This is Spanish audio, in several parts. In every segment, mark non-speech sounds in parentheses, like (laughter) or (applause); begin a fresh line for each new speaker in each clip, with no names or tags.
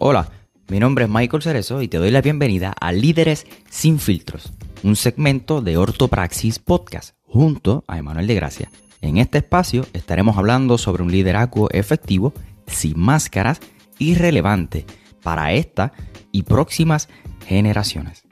Hola, mi nombre es Michael Cerezo y te doy la bienvenida a Líderes sin filtros, un segmento de Ortopraxis Podcast junto a Emanuel de Gracia. En este espacio estaremos hablando sobre un liderazgo efectivo, sin máscaras y relevante para esta y próximas generaciones.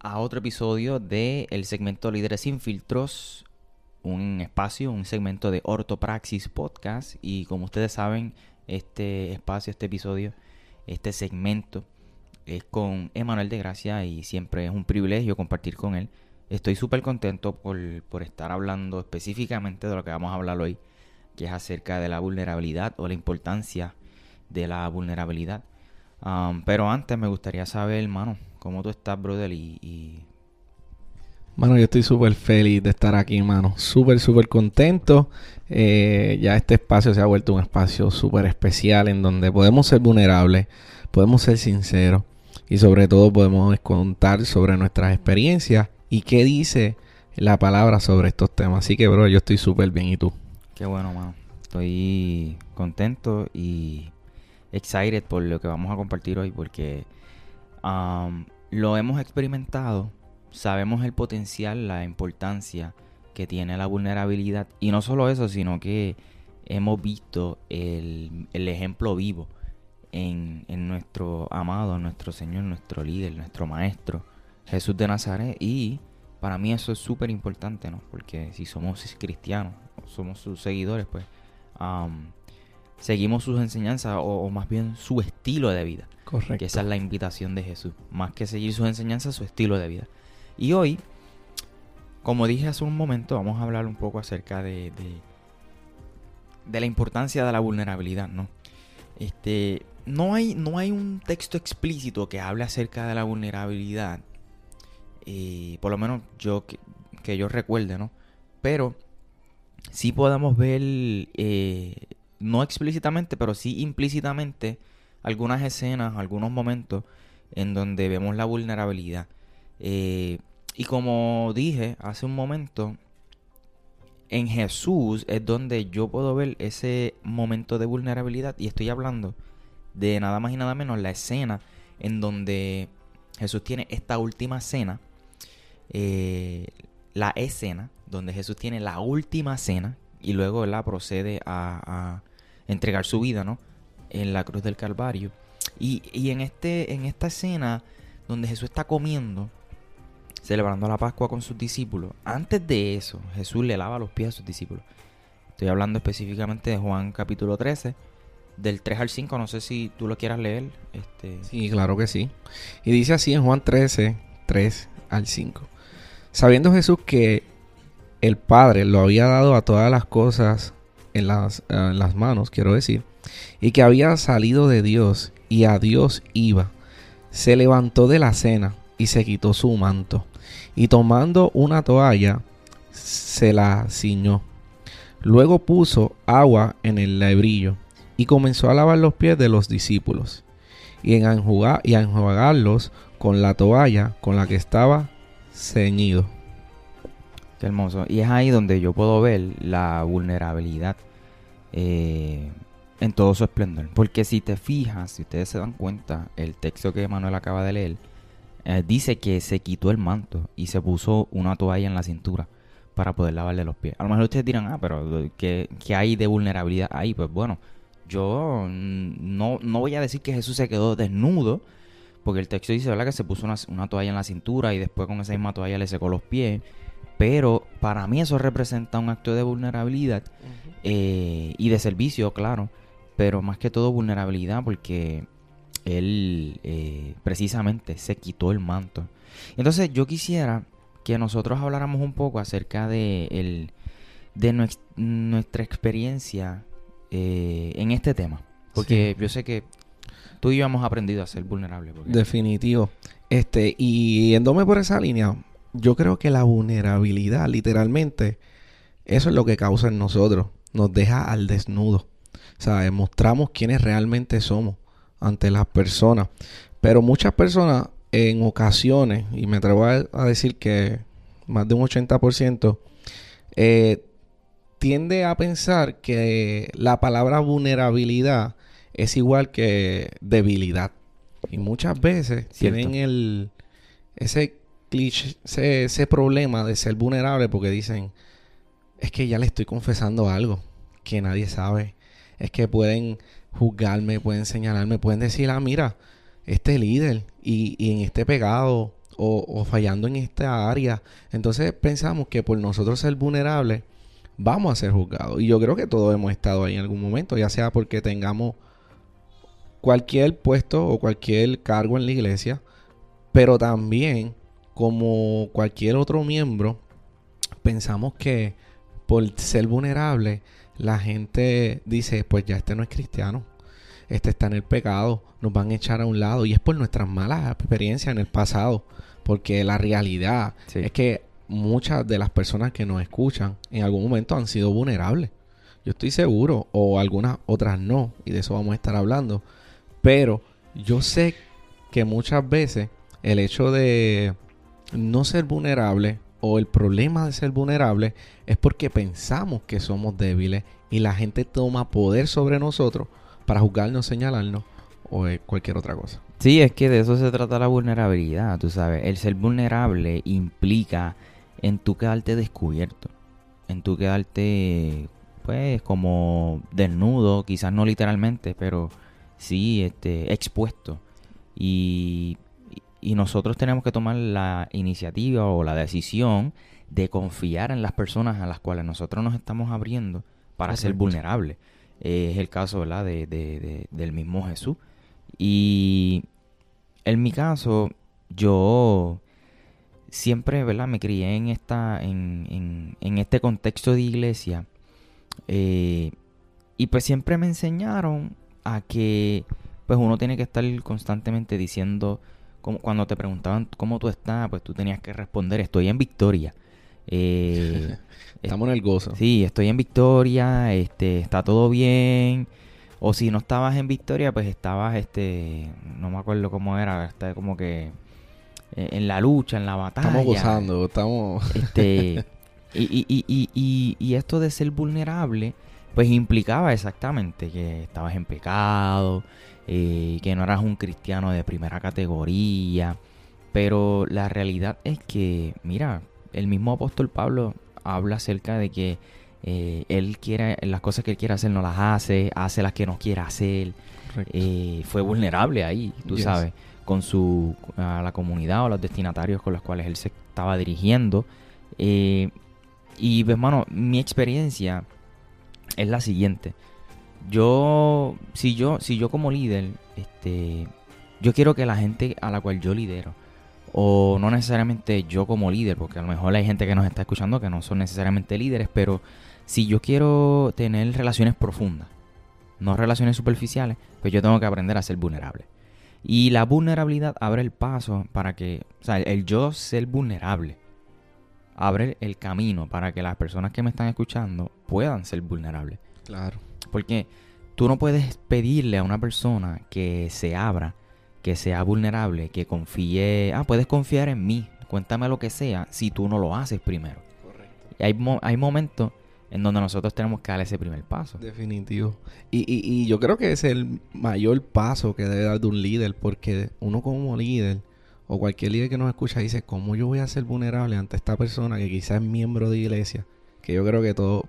A otro episodio de el segmento Líderes sin filtros, un espacio, un segmento de Ortopraxis Podcast y como ustedes saben, este espacio, este episodio, este segmento es con Emanuel de Gracia y siempre es un privilegio compartir con él. Estoy súper contento por, por estar hablando específicamente de lo que vamos a hablar hoy, que es acerca de la vulnerabilidad o la importancia de la vulnerabilidad. Um, pero antes me gustaría saber, hermano, ¿Cómo tú estás, brother? Y,
Mano, yo estoy súper feliz de estar aquí, mano. Súper, súper contento. Eh, ya este espacio se ha vuelto un espacio súper especial en donde podemos ser vulnerables, podemos ser sinceros y sobre todo podemos contar sobre nuestras experiencias y qué dice la palabra sobre estos temas. Así que, bro, yo estoy súper bien. ¿Y tú?
Qué bueno, mano. Estoy contento y excited por lo que vamos a compartir hoy porque lo hemos experimentado, sabemos el potencial, la importancia que tiene la vulnerabilidad. Y no solo eso, sino que hemos visto el, ejemplo vivo en, nuestro amado, nuestro Señor, nuestro líder, nuestro Maestro, Jesús de Nazaret. Y para mí eso es súper importante, ¿no? Porque si somos cristianos, somos sus seguidores, pues seguimos sus enseñanzas o, más bien su estilo de vida.
Correcto.
Que esa es la invitación de Jesús. Más que seguir sus enseñanzas, su estilo de vida. Y hoy, como dije hace un momento, vamos a hablar un poco acerca de, de, la importancia de la vulnerabilidad, ¿no? Este, no hay, no hay un texto explícito que hable acerca de la vulnerabilidad. Eh, por lo menos yo que, que, yo recuerde, ¿no? Pero sí podemos ver eh, no explícitamente, pero sí implícitamente, algunas escenas, algunos momentos en donde vemos la vulnerabilidad. Eh, y como dije hace un momento, en Jesús es donde yo puedo ver ese momento de vulnerabilidad. Y estoy hablando de nada más y nada menos la escena en donde Jesús tiene esta última cena. Eh, la escena donde Jesús tiene la última cena y luego la procede a, entregar su vida, ¿no? En la cruz del Calvario. Y, en, este, en esta escena donde Jesús está comiendo, celebrando la Pascua con sus discípulos, antes de eso, Jesús le lava los pies a sus discípulos. Estoy hablando específicamente de Juan capítulo 13, del 3 al 5, no sé si tú lo quieras leer. Este...
Sí, claro que sí. Y dice así en Juan 13, 3 al 5. Sabiendo Jesús que el Padre lo había dado a todas las cosas en las, manos, quiero decir, y que había salido de Dios y a Dios iba, se levantó de la cena y se quitó su manto, y tomando una toalla, se la ciñó. Luego puso agua en el lebrillo y comenzó a lavar los pies de los discípulos y, en enjugar, y a enjuagarlos con la toalla con la que estaba ceñido.
Qué hermoso. Y es ahí donde yo puedo ver la vulnerabilidad eh, en todo su esplendor. Porque si te fijas, si ustedes se dan cuenta, el texto que Manuel acaba de leer eh, dice que se quitó el manto y se puso una toalla en la cintura para poder lavarle los pies. A lo mejor ustedes dirán, ah, pero ¿qué, hay de vulnerabilidad ahí? Pues bueno, yo no, no voy a decir que Jesús se quedó desnudo, porque el texto dice, ¿verdad? Que se puso una, una toalla en la cintura y después con esa misma toalla le secó los pies. Pero para mí eso representa un acto de vulnerabilidad eh, y de servicio, claro. Pero más que todo vulnerabilidad porque él eh, precisamente se quitó el manto. Entonces yo quisiera que nosotros habláramos un poco acerca de, el, de nuestra experiencia eh, en este tema. Porque yo sé que tú y yo hemos aprendido a ser vulnerables.
Definitivo. Este, y yéndome por esa línea, yo creo que la vulnerabilidad, literalmente, eso es lo que causa en nosotros. Nos deja al desnudo. ¿Sabes? Mostramos quiénes realmente somos ante las personas. Pero muchas personas en ocasiones, y me atrevo a, decir que más de un 80%, eh, tiende a pensar que la palabra vulnerabilidad es igual que debilidad. Y muchas veces tienen el ese cliché, ese, problema de ser vulnerable porque dicen, es que ya le estoy confesando algo que nadie sabe. Es que pueden juzgarme, pueden señalarme, pueden decir, ah, mira, este líder y, y en este pegado o, o, fallando en esta área. Entonces pensamos que por nosotros ser vulnerables vamos a ser juzgados. Y yo creo que todos hemos estado ahí en algún momento, ya sea porque tengamos cualquier puesto o cualquier cargo en la iglesia, pero también como cualquier otro miembro, pensamos que por ser vulnerable, la gente dice, pues ya este no es cristiano, este está en el pecado, nos van a echar a un lado y es por nuestras malas experiencias en el pasado, porque la realidad es que muchas de las personas que nos escuchan en algún momento han sido vulnerables. Yo estoy seguro, o algunas otras no, y de eso vamos a estar hablando. Pero yo sé que muchas veces el hecho de no ser vulnerable o el problema de ser vulnerable es porque pensamos que somos débiles y la gente toma poder sobre nosotros para juzgarnos, señalarnos o cualquier otra cosa.
Sí, es que de eso se trata la vulnerabilidad, tú sabes. El ser vulnerable implica en tu quedarte descubierto, en tu quedarte pues como desnudo, quizás no literalmente, pero sí este, expuesto. Y, y nosotros tenemos que tomar la iniciativa o la decisión de confiar en las personas a las cuales nosotros nos estamos abriendo para ser vulnerables. es el caso ¿verdad? De, de, del mismo Jesús. Y en mi caso, yo siempre ¿verdad? me crié en, esta, en, en, en este contexto de iglesia. Eh, y pues siempre me enseñaron a que pues uno tiene que estar constantemente diciendo, como, cuando te preguntaban cómo tú estás, pues tú tenías que responder, estoy en victoria.
Eh, (laughs) Estamos en el gozo.
Sí, estoy en victoria, este, está todo bien. O si no estabas en victoria, pues estabas, este, no me acuerdo cómo era, está como que eh, en la lucha, en la batalla.
Estamos gozando, estamos... (laughs)
Este, y, y, y, y, y esto de ser vulnerable, pues implicaba exactamente que estabas en pecado, eh, que no eras un cristiano de primera categoría. Pero la realidad es que, mira, el mismo apóstol Pablo habla acerca de que eh, él quiere, las cosas que él quiere hacer no las hace, hace las que no quiere hacer. Eh, fue vulnerable ahí, tú sabes, con su a la comunidad o los destinatarios con los cuales él se estaba dirigiendo. y, hermano, mi experiencia es la siguiente. Yo, si yo, si yo como líder, este, yo quiero que la gente a la cual yo lidero, o no necesariamente yo como líder, porque a lo mejor hay gente que nos está escuchando que no son necesariamente líderes, pero si yo quiero tener relaciones profundas, no relaciones superficiales, pues yo tengo que aprender a ser vulnerable. Y la vulnerabilidad abre el paso para que, o sea, el yo ser vulnerable abre el camino para que las personas que me están escuchando puedan ser vulnerables.
Claro.
Porque tú no puedes pedirle a una persona que se abra, que sea vulnerable, que confíe, ah, puedes confiar en mí, cuéntame lo que sea, si tú no lo haces primero. Correcto. Y hay, hay momentos en donde nosotros tenemos que dar ese primer paso.
Definitivo. Y, y, y yo creo que es el mayor paso que debe dar de un líder, porque uno como líder o cualquier líder que nos escucha dice, ¿cómo yo voy a ser vulnerable ante esta persona que quizás es miembro de iglesia? Que yo creo que todos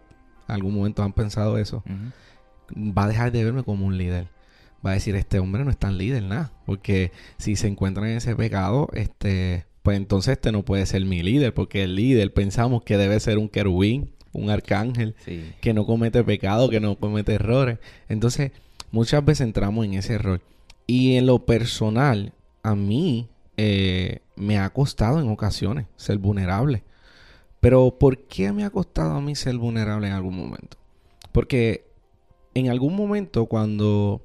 en algún momento han pensado eso. Va a dejar de verme como un líder. Va a decir, este hombre no es tan líder, nada. Porque si se encuentra en ese pecado, este, pues entonces este no puede ser mi líder. Porque el líder pensamos que debe ser un querubín, un arcángel, que no comete pecado, que no comete errores. Entonces, muchas veces entramos en ese error. Y en lo personal, a mí eh, me ha costado en ocasiones ser vulnerable. Pero ¿por qué me ha costado a mí ser vulnerable en algún momento? Porque en algún momento cuando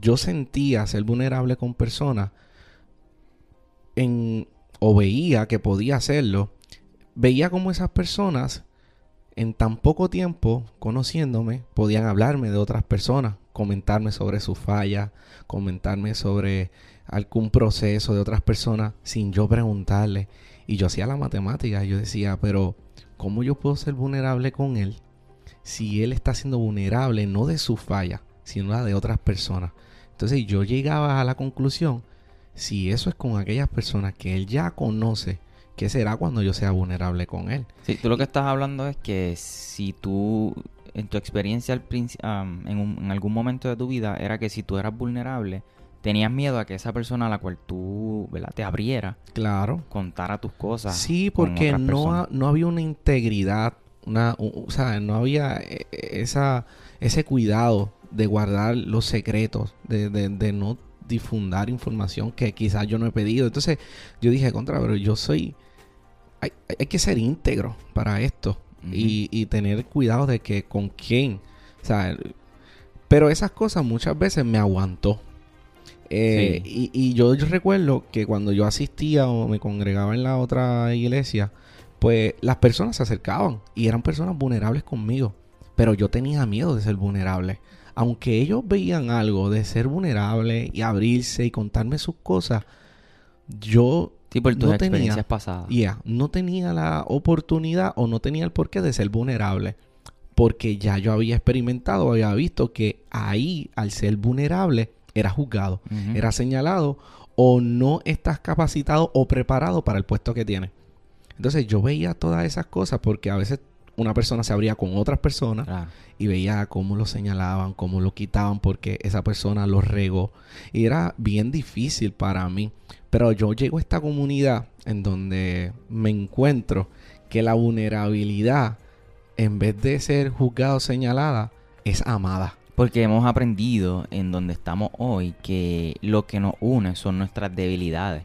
yo sentía ser vulnerable con personas en, o veía que podía hacerlo, veía como esas personas en tan poco tiempo, conociéndome, podían hablarme de otras personas, comentarme sobre sus fallas, comentarme sobre algún proceso de otras personas sin yo preguntarle. Y yo hacía la matemática, yo decía, pero ¿cómo yo puedo ser vulnerable con él si él está siendo vulnerable no de su falla, sino la de otras personas? Entonces yo llegaba a la conclusión, si eso es con aquellas personas que él ya conoce, ¿qué será cuando yo sea vulnerable con él?
Sí, tú lo que estás hablando es que si tú, en tu experiencia al en, en algún momento de tu vida, era que si tú eras vulnerable, tenías miedo a que esa persona a la cual tú ¿verdad? te abriera,
claro,
contara tus cosas.
Sí, porque no, no había una integridad, una, o sea, no había eh, esa, ese cuidado de guardar los secretos, de, de, no difundar información que quizás yo no he pedido. Entonces yo dije, contra, pero yo soy... Hay, hay que ser íntegro para esto y, y, tener cuidado de que con quién. O sea, pero esas cosas muchas veces me aguantó. Eh, y, yo, recuerdo que cuando yo asistía o me congregaba en la otra iglesia, pues las personas se acercaban y eran personas vulnerables conmigo. Pero yo tenía miedo de ser vulnerable. Aunque ellos veían algo de ser vulnerable y abrirse y contarme sus cosas, yo
no tenía, pasadas.
no tenía la oportunidad o no tenía el porqué de ser vulnerable. Porque ya yo había experimentado, había visto que ahí, al ser vulnerable, era juzgado, era señalado o no estás capacitado o preparado para el puesto que tienes. Entonces yo veía todas esas cosas porque a veces una persona se abría con otras personas y veía cómo lo señalaban, cómo lo quitaban porque esa persona lo regó. Y era bien difícil para mí. Pero yo llego a esta comunidad en donde me encuentro que la vulnerabilidad, en vez de ser juzgada o señalada, es amada.
Porque hemos aprendido en donde estamos hoy que lo que nos une son nuestras debilidades.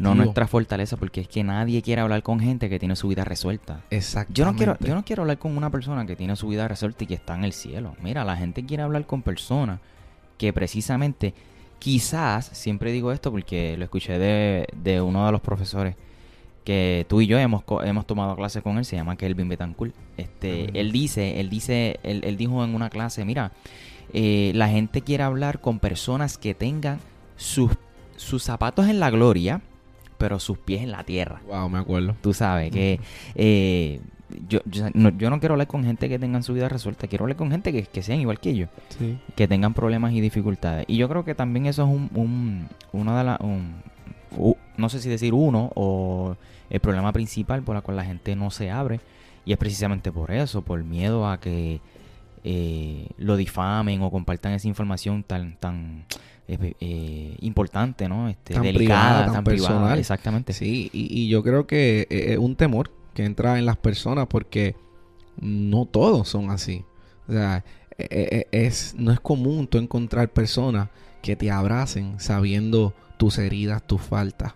No nuestra fortaleza, porque es que nadie quiere hablar con gente que tiene su vida resuelta.
Exacto.
Yo no quiero, yo no quiero hablar con una persona que tiene su vida resuelta y que está en el cielo. Mira, la gente quiere hablar con personas que precisamente, quizás, siempre digo esto porque lo escuché de, de uno de los profesores que tú y yo hemos, hemos tomado clase con él, se llama Kelvin Betancourt. Este, él dice, él dice, él, él, dijo en una clase, mira, eh, la gente quiere hablar con personas que tengan sus, sus zapatos en la gloria, pero sus pies en la tierra.
Wow, me acuerdo.
Tú sabes que eh, yo, yo, no, quiero hablar con gente que tengan su vida resuelta, quiero hablar con gente que, que sean igual que yo, que tengan problemas y dificultades. Y yo creo que también eso es un, un uno de las, no sé si decir uno o el problema principal por el cual la gente no se abre. Y es precisamente por eso, por miedo a que eh, lo difamen o compartan esa información tan tan eh, eh, importante, ¿no? Este, delicada, tan, privada.
Exactamente. Sí, y, yo creo que es un temor que entra en las personas porque no todos son así. O sea, es, no es común tú encontrar personas que te abracen sabiendo tus heridas, tus faltas,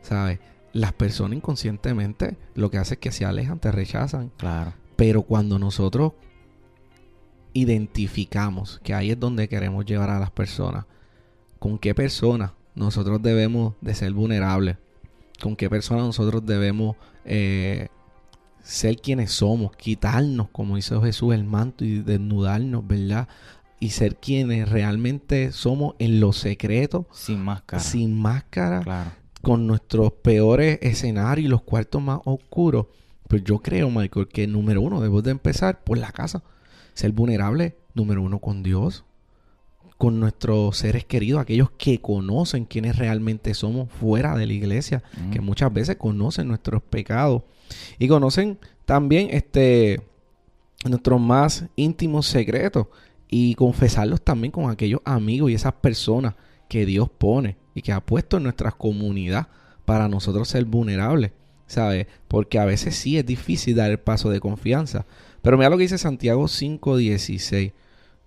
¿sabes? Las personas inconscientemente lo que hace es que se alejan, te rechazan.
Claro.
Pero cuando nosotros identificamos que ahí es donde queremos llevar a las personas, con qué persona nosotros debemos de ser vulnerables, con qué persona nosotros debemos eh, ser quienes somos, quitarnos, como hizo Jesús, el manto y desnudarnos, ¿verdad? Y ser quienes realmente somos en lo secreto.
Sin máscara.
Sin máscara. Claro con nuestros peores escenarios y los cuartos más oscuros, pues yo creo, Michael, que número uno, debemos de empezar por la casa. Ser vulnerable, número uno, con Dios, con nuestros seres queridos, aquellos que conocen quiénes realmente somos fuera de la iglesia, mm. que muchas veces conocen nuestros pecados y conocen también este nuestros más íntimos secretos y confesarlos también con aquellos amigos y esas personas que Dios pone y que ha puesto en nuestra comunidad para nosotros ser vulnerables, ¿sabes? Porque a veces sí es difícil dar el paso de confianza. Pero mira lo que dice Santiago 5:16.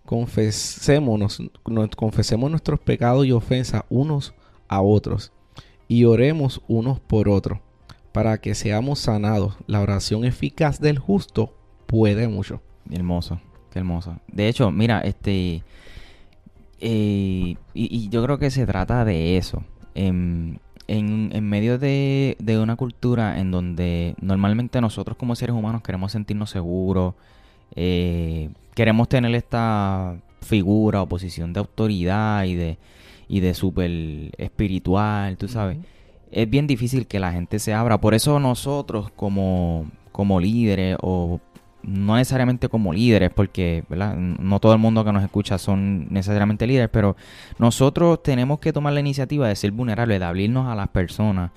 Confesémonos, confesemos nuestros pecados y ofensas unos a otros y oremos unos por otros para que seamos sanados. La oración eficaz del justo puede mucho.
Hermoso, qué hermoso. De hecho, mira, este eh, y, yo creo que se trata de eso. Em, en, en medio de, de una cultura en donde normalmente nosotros como seres humanos queremos sentirnos seguros, eh, queremos tener esta figura o posición de autoridad y de, y de súper espiritual, tú sabes. Es bien difícil que la gente se abra. Por eso nosotros como, como líderes o no necesariamente como líderes, porque no todo el mundo que nos escucha son necesariamente líderes, pero nosotros tenemos que tomar la iniciativa de ser vulnerables, de abrirnos a las personas.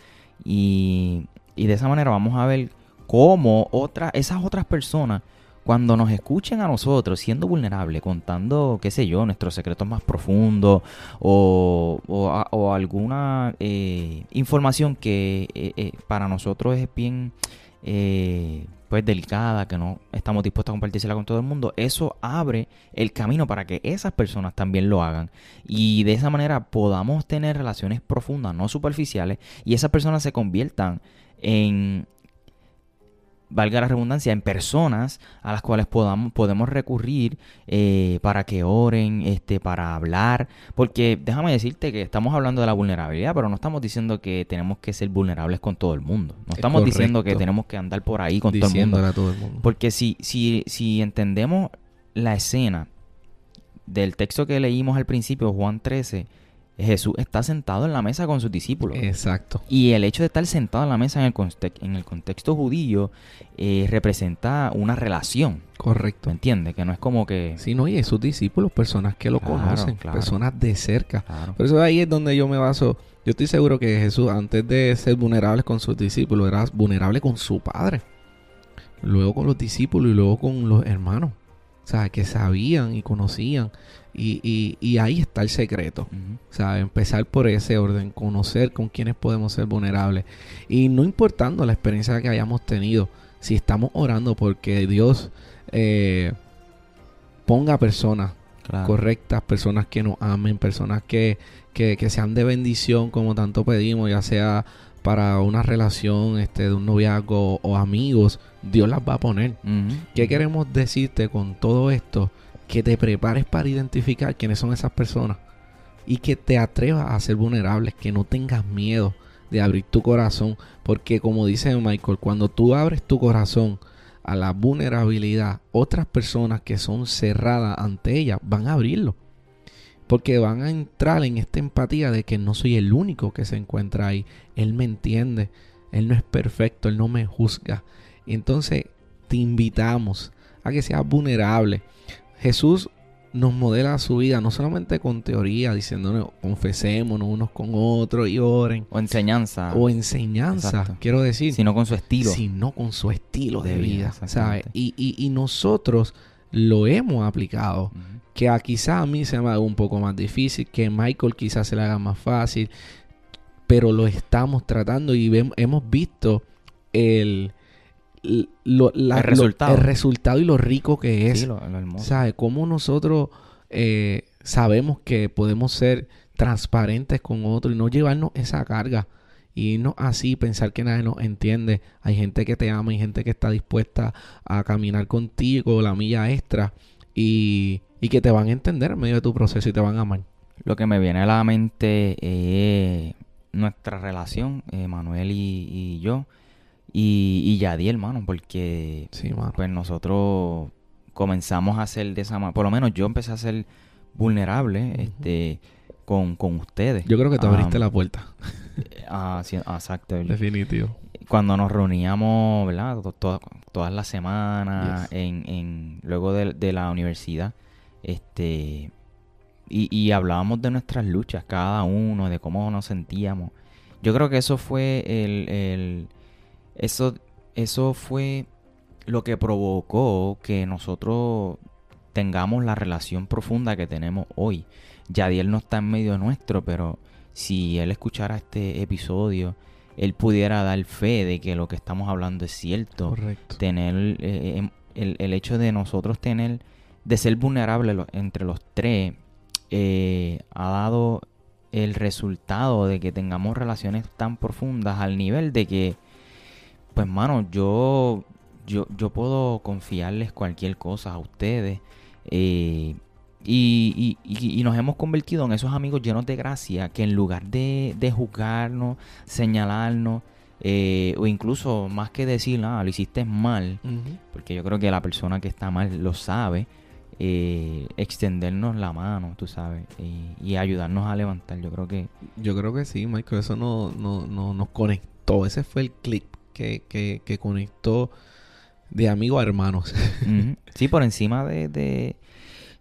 Y, de esa manera vamos a ver cómo otras, esas otras personas cuando nos escuchen a nosotros siendo vulnerables, contando, qué sé yo, nuestros secretos más profundos o, o, alguna eh, información que eh, eh, para nosotros es bien pues delicada, que no estamos dispuestos a compartírsela con todo el mundo, eso abre el camino para que esas personas también lo hagan. Y de esa manera podamos tener relaciones profundas, no superficiales, y esas personas se conviertan en valga la redundancia, en personas a las cuales podamos, podemos recurrir eh, para que oren, este, para hablar. Porque déjame decirte que estamos hablando de la vulnerabilidad, pero no estamos diciendo que tenemos que ser vulnerables con todo el mundo. No estamos diciendo que tenemos que andar por ahí con todo el, mundo. todo el mundo. Porque si, si, si entendemos la escena del texto que leímos al principio, Juan 13, Jesús está sentado en la mesa con sus discípulos.
Exacto.
Y el hecho de estar sentado en la mesa en el, en el contexto judío eh, representa una relación.
Correcto.
¿Me entiendes? Que no es como que...
Sí, no, y sus discípulos, personas que lo conocen, personas de cerca. Por eso ahí es donde yo me baso. Yo estoy seguro que Jesús, antes de ser vulnerable con sus discípulos, era vulnerable con su padre. Luego con los discípulos y luego con los hermanos. Que sabían y conocían. Y, y, ahí está el secreto. Sea, empezar por ese orden, conocer con quiénes podemos ser vulnerables. Y no importando la experiencia que hayamos tenido, si estamos orando porque Dios eh, ponga personas correctas, personas que nos amen, personas que, que, que sean de bendición como tanto pedimos, ya sea para una relación este, de un noviazgo o amigos, Dios las va a poner. ¿Qué queremos decirte con todo esto? Que te prepares para identificar quiénes son esas personas y que te atrevas a ser vulnerable, que no tengas miedo de abrir tu corazón, porque como dice Michael, cuando tú abres tu corazón a la vulnerabilidad, otras personas que son cerradas ante ella van a abrirlo. Porque van a entrar en esta empatía de que no soy el único que se encuentra ahí. Él me entiende. Él no es perfecto. Él no me juzga. Entonces te invitamos a que seas vulnerable. Jesús nos modela su vida no solamente con teoría, diciéndonos confesémonos unos con otros y oren.
O enseñanza.
O enseñanza, quiero decir.
Sino con su estilo.
Sino con su estilo de, vida. Y, y, nosotros lo hemos aplicado que a quizá a mí se me haga un poco más difícil, que Michael quizás se le haga más fácil, pero lo estamos tratando y hemos visto el,
resultado.
el resultado y lo rico que es. ¿Sabe? Cómo nosotros eh, sabemos que podemos ser transparentes con otros y no llevarnos esa carga y no así pensar que nadie nos entiende. Hay gente que te ama, hay gente que está dispuesta a caminar contigo la milla extra y y que te van a entender en medio de tu proceso y te van a amar.
Lo que me viene a la mente es nuestra relación, eh, Manuel y, yo, y, y Yadiel, hermano, porque pues nosotros comenzamos a ser de esa manera, por lo menos yo empecé a ser vulnerable este, con, ustedes.
Yo creo que te abriste la puerta. (laughs)
Ah, sí, exacto.
Definitivo.
Cuando nos reuníamos, ¿verdad? todas las semanas, en, en, luego de, de la universidad, este, y, hablábamos de nuestras luchas, cada uno, de cómo nos sentíamos. Yo creo que eso fue el, eso, eso fue lo que provocó que nosotros tengamos la relación profunda que tenemos hoy. Yadiel no está en medio nuestro, pero si él escuchara este episodio, él pudiera dar fe de que lo que estamos hablando es cierto.
Correcto.
Tener eh, em, el, el, hecho de nosotros tener de ser vulnerable entre los tres eh, ha dado el resultado de que tengamos relaciones tan profundas al nivel de que, pues mano, yo, yo, yo puedo confiarles cualquier cosa a ustedes. Eh, Y, y, y, nos hemos convertido en esos amigos llenos de gracia que en lugar de, de juzgarnos, señalarnos, eh, o incluso más que decir, ah, lo hiciste mal, porque yo creo que la persona que está mal lo sabe, eh, extendernos la mano, tú sabes, y, ayudarnos a levantar. Yo creo que...
Yo creo que sí, Michael, eso no, no, no nos conectó, ese fue el clip que, que, que conectó de amigo a hermanos.
Sí, por encima de, de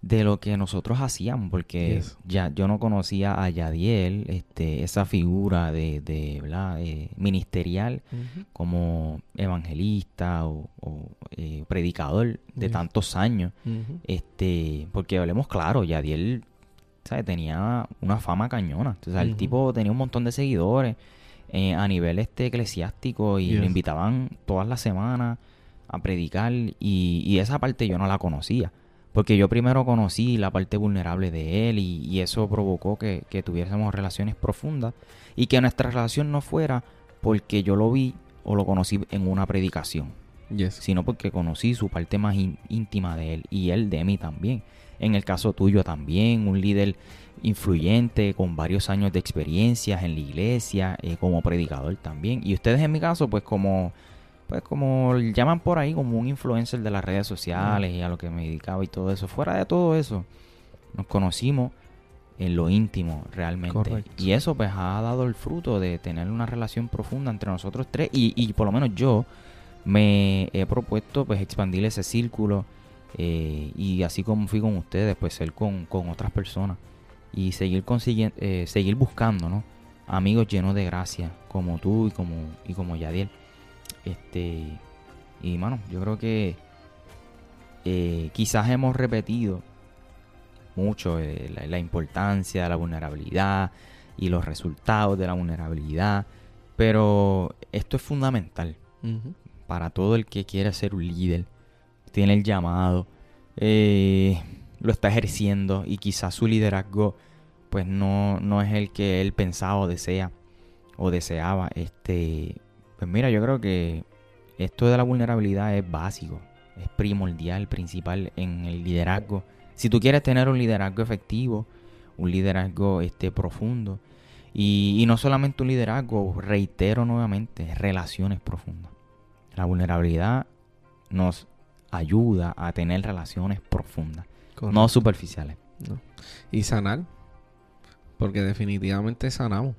lo que nosotros hacíamos, porque ya yo no conocía a Yadiel, este, esa figura de, de eh, ministerial como evangelista o, eh, predicador de tantos años, este, porque hablemos claro, Yadiel tenía una fama cañona, o sea, el tipo tenía un montón de seguidores eh, a nivel este eclesiástico y lo invitaban todas las semanas a predicar y, y esa parte yo no la conocía. Porque yo primero conocí la parte vulnerable de él y, eso provocó que, tuviésemos relaciones profundas y que nuestra relación no fuera porque yo lo vi o lo conocí en una predicación, sino porque conocí su parte más íntima de él y él de mí también. En el caso tuyo también, un líder influyente con varios años de experiencias en la iglesia, eh, como predicador también. Y ustedes en mi caso, pues como pues como llaman por ahí, como un influencer de las redes sociales y a lo que me dedicaba y todo eso. Fuera de todo eso, nos conocimos en lo íntimo realmente. Y eso pues ha dado el fruto de tener una relación profunda entre nosotros tres y, y por lo menos yo me he propuesto pues expandir ese círculo eh, y así como fui con ustedes pues ser con, con otras personas y seguir consiguiendo, eh, seguir buscando, ¿no? Amigos llenos de gracia como tú y como, y como Yadiel. Este, y mano, yo creo que eh, quizás hemos repetido mucho eh, la, importancia de la vulnerabilidad y los resultados de la vulnerabilidad, pero esto es fundamental para todo el que quiere ser un líder, tiene el llamado, eh, lo está ejerciendo y quizás su liderazgo pues no, no es el que él pensaba o desea o deseaba. Este, pues mira, yo creo que esto de la vulnerabilidad es básico, es primordial, principal en el liderazgo. Si tú quieres tener un liderazgo efectivo, un liderazgo este, profundo, y, no solamente un liderazgo, reitero nuevamente, relaciones profundas. La vulnerabilidad nos ayuda a tener relaciones profundas, no superficiales.
Y sanar, porque definitivamente sanamos.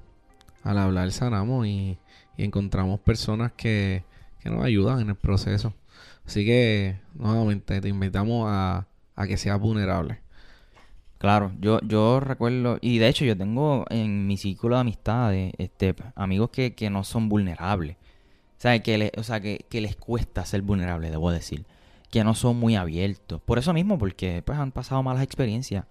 Al hablar sanamos y y encontramos personas que, nos ayudan en el proceso. Así que, nuevamente, te invitamos a, que seas vulnerable.
Claro, yo, yo recuerdo, y de hecho yo tengo en mi círculo de amistades este, amigos que, no son vulnerables. O sea, que, o sea que, que, les cuesta ser vulnerable, debo decir. Que no son muy abiertos. Por eso mismo, porque pues, han pasado malas experiencias.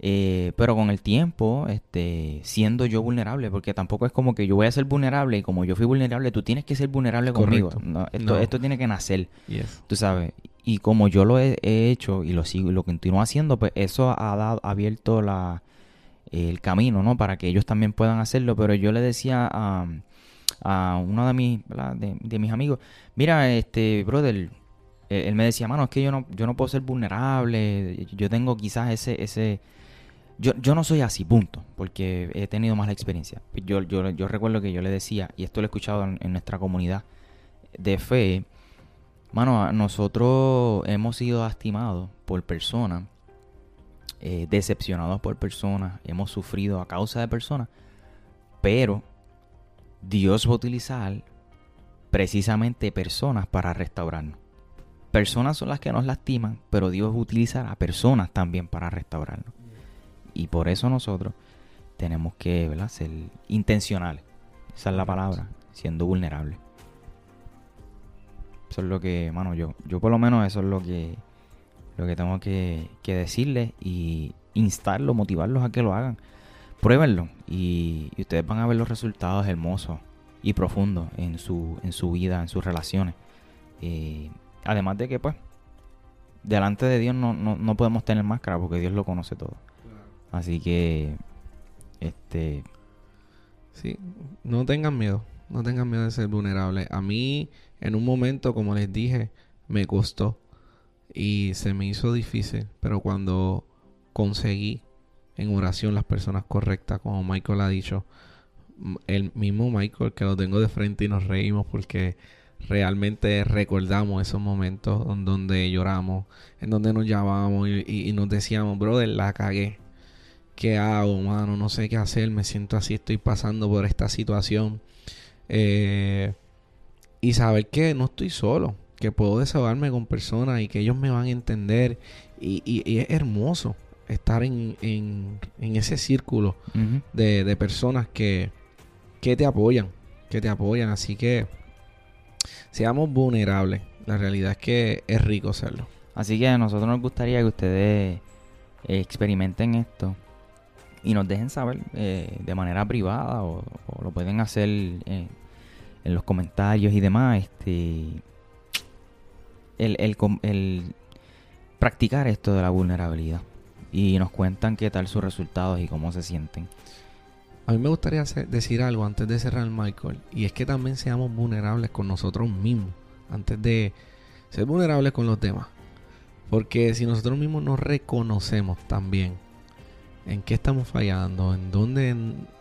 Eh, pero con el tiempo, este, siendo yo vulnerable, porque tampoco es como que yo voy a ser vulnerable y como yo fui vulnerable, tú tienes que ser vulnerable conmigo. esto, tiene que nacer. Tú sabes. Y como yo lo he, hecho y lo sigo y lo continúo haciendo, pues eso ha dado, abierto la, el camino, ¿no? Para que ellos también puedan hacerlo. Pero yo le decía a, a uno de mis, de, mis amigos, mira, este, brother, él, me decía, mano, es que yo no, yo no puedo ser vulnerable, yo tengo quizás ese, ese, yo, no soy así, punto, porque he tenido más la experiencia. Yo recuerdo que yo le decía, y esto lo he escuchado en, nuestra comunidad de fe, mano, nosotros hemos sido lastimados por personas, eh, decepcionados por personas, hemos sufrido a causa de personas, pero Dios va a utilizar precisamente personas para restaurarnos. Personas son las que nos lastiman, pero Dios utilizará personas también para restaurarnos. Y por eso nosotros tenemos que ser intencionales. Esa es la palabra, siendo vulnerables. Eso es lo que, mano, yo, yo por lo menos eso es lo que, lo que tengo que, que decirles y instarlos, motivarlos a que lo hagan. Pruébenlo y, ustedes van a ver los resultados hermosos y profundos en su, en su vida, en sus relaciones. Eh, además de que, pues, delante de Dios no, no, no podemos tener máscara porque Dios lo conoce todo. Así que, este...
Sí, no tengan miedo, no tengan miedo de ser vulnerable. A mí, en un momento, como les dije, me costó y se me hizo difícil, pero cuando conseguí en oración las personas correctas, como Michael ha dicho. El mismo Michael que lo tengo de frente y nos reímos porque realmente recordamos esos momentos en donde lloramos, en donde nos llamábamos y, nos decíamos, brother, la cagué. ¿Qué hago, mano? No sé qué hacer, me siento así, estoy pasando por esta situación. Eh, y saber que no estoy solo, que puedo desahogarme con personas y que ellos me van a entender. Y, es hermoso estar en, en, ese círculo de, de, personas que, que te apoyan, que te apoyan. Así que seamos vulnerables. La realidad es que es rico serlo.
Así que a nosotros nos gustaría que ustedes experimenten esto y nos dejen saber eh, de manera privada o, lo pueden hacer en los comentarios y demás. Este, el, el, el practicar esto de la vulnerabilidad y nos cuentan qué tal sus resultados y cómo se sienten.
A mí me gustaría decir algo antes de cerrar, Michael, y es que también seamos vulnerables con nosotros mismos, antes de ser vulnerables con los demás. Porque si nosotros mismos nos reconocemos también en qué estamos fallando, en dónde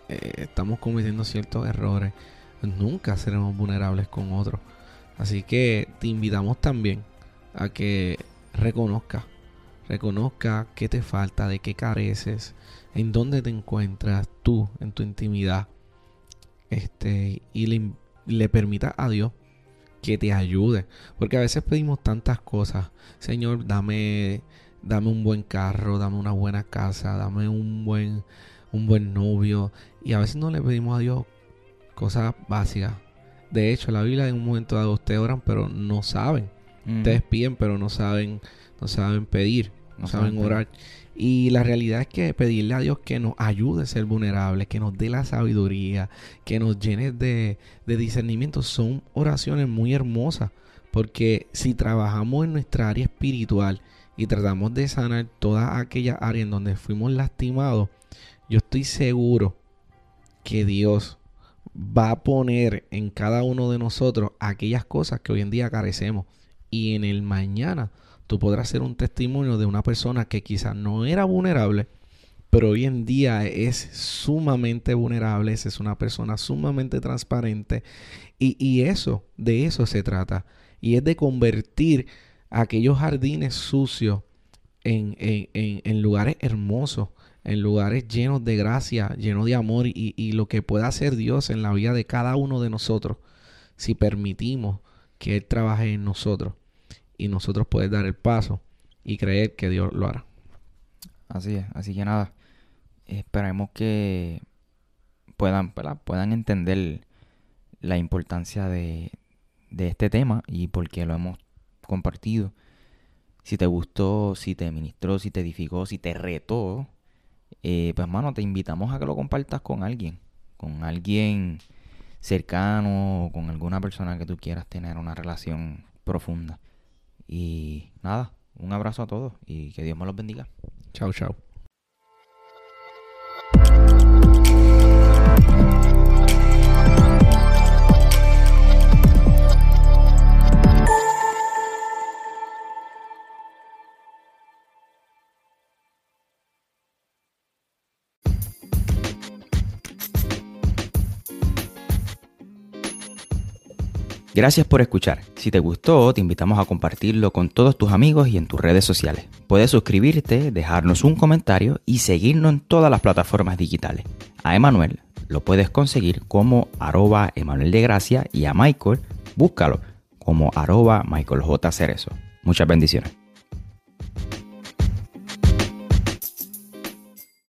eh, estamos cometiendo ciertos errores, nunca seremos vulnerables con otros. Así que te invitamos también a que reconozca, reconozca qué te falta, de qué careces, en dónde te encuentras tú en tu intimidad. Este, y le, le permita a Dios que te ayude. Porque a veces pedimos tantas cosas. Señor, dame, dame un buen carro, dame una buena casa, dame un buen, un buen novio. Y a veces no le pedimos a Dios cosas básicas. De hecho, la Biblia en un momento dado ustedes oran, pero no saben. Ustedes piden, pero no saben, no saben pedir, no, saben orar. Y la realidad es que pedirle a Dios que nos ayude a ser vulnerables, que nos dé la sabiduría, que nos llene de, de discernimiento, son oraciones muy hermosas. Porque si trabajamos en nuestra área espiritual y tratamos de sanar todas aquellas áreas en donde fuimos lastimados, yo estoy seguro que Dios va a poner en cada uno de nosotros aquellas cosas que hoy en día carecemos. Y en el mañana tú podrás ser un testimonio de una persona que quizás no era vulnerable, pero hoy en día es sumamente vulnerable, es una persona sumamente transparente y, eso, de eso se trata. Y es de convertir aquellos jardines sucios en, en, lugares hermosos, en lugares llenos de gracia, llenos de amor y, y lo que pueda hacer Dios en la vida de cada uno de nosotros si permitimos que Él trabaje en nosotros y nosotros poder dar el paso y creer que Dios lo hará.
Así es, así que nada, esperemos que puedan, puedan entender la importancia de, de este tema y por qué lo hemos compartido. Si te gustó, si te ministró, si te edificó, si te retó, eh, pues hermano, te invitamos a que lo compartas con alguien, con alguien cercano, con alguna persona que tú quieras tener una relación profunda. Y nada, un abrazo a todos y que Dios me los bendiga.
Chao, chao.
Gracias por escuchar. Si te gustó, te invitamos a compartirlo con todos tus amigos y en tus redes sociales. Puedes suscribirte, dejarnos un comentario y seguirnos en todas las plataformas digitales. A Emanuel lo puedes conseguir como arroba Emanuel de Gracia y a Michael búscalo como arroba Michael J. Cerezo. Muchas bendiciones.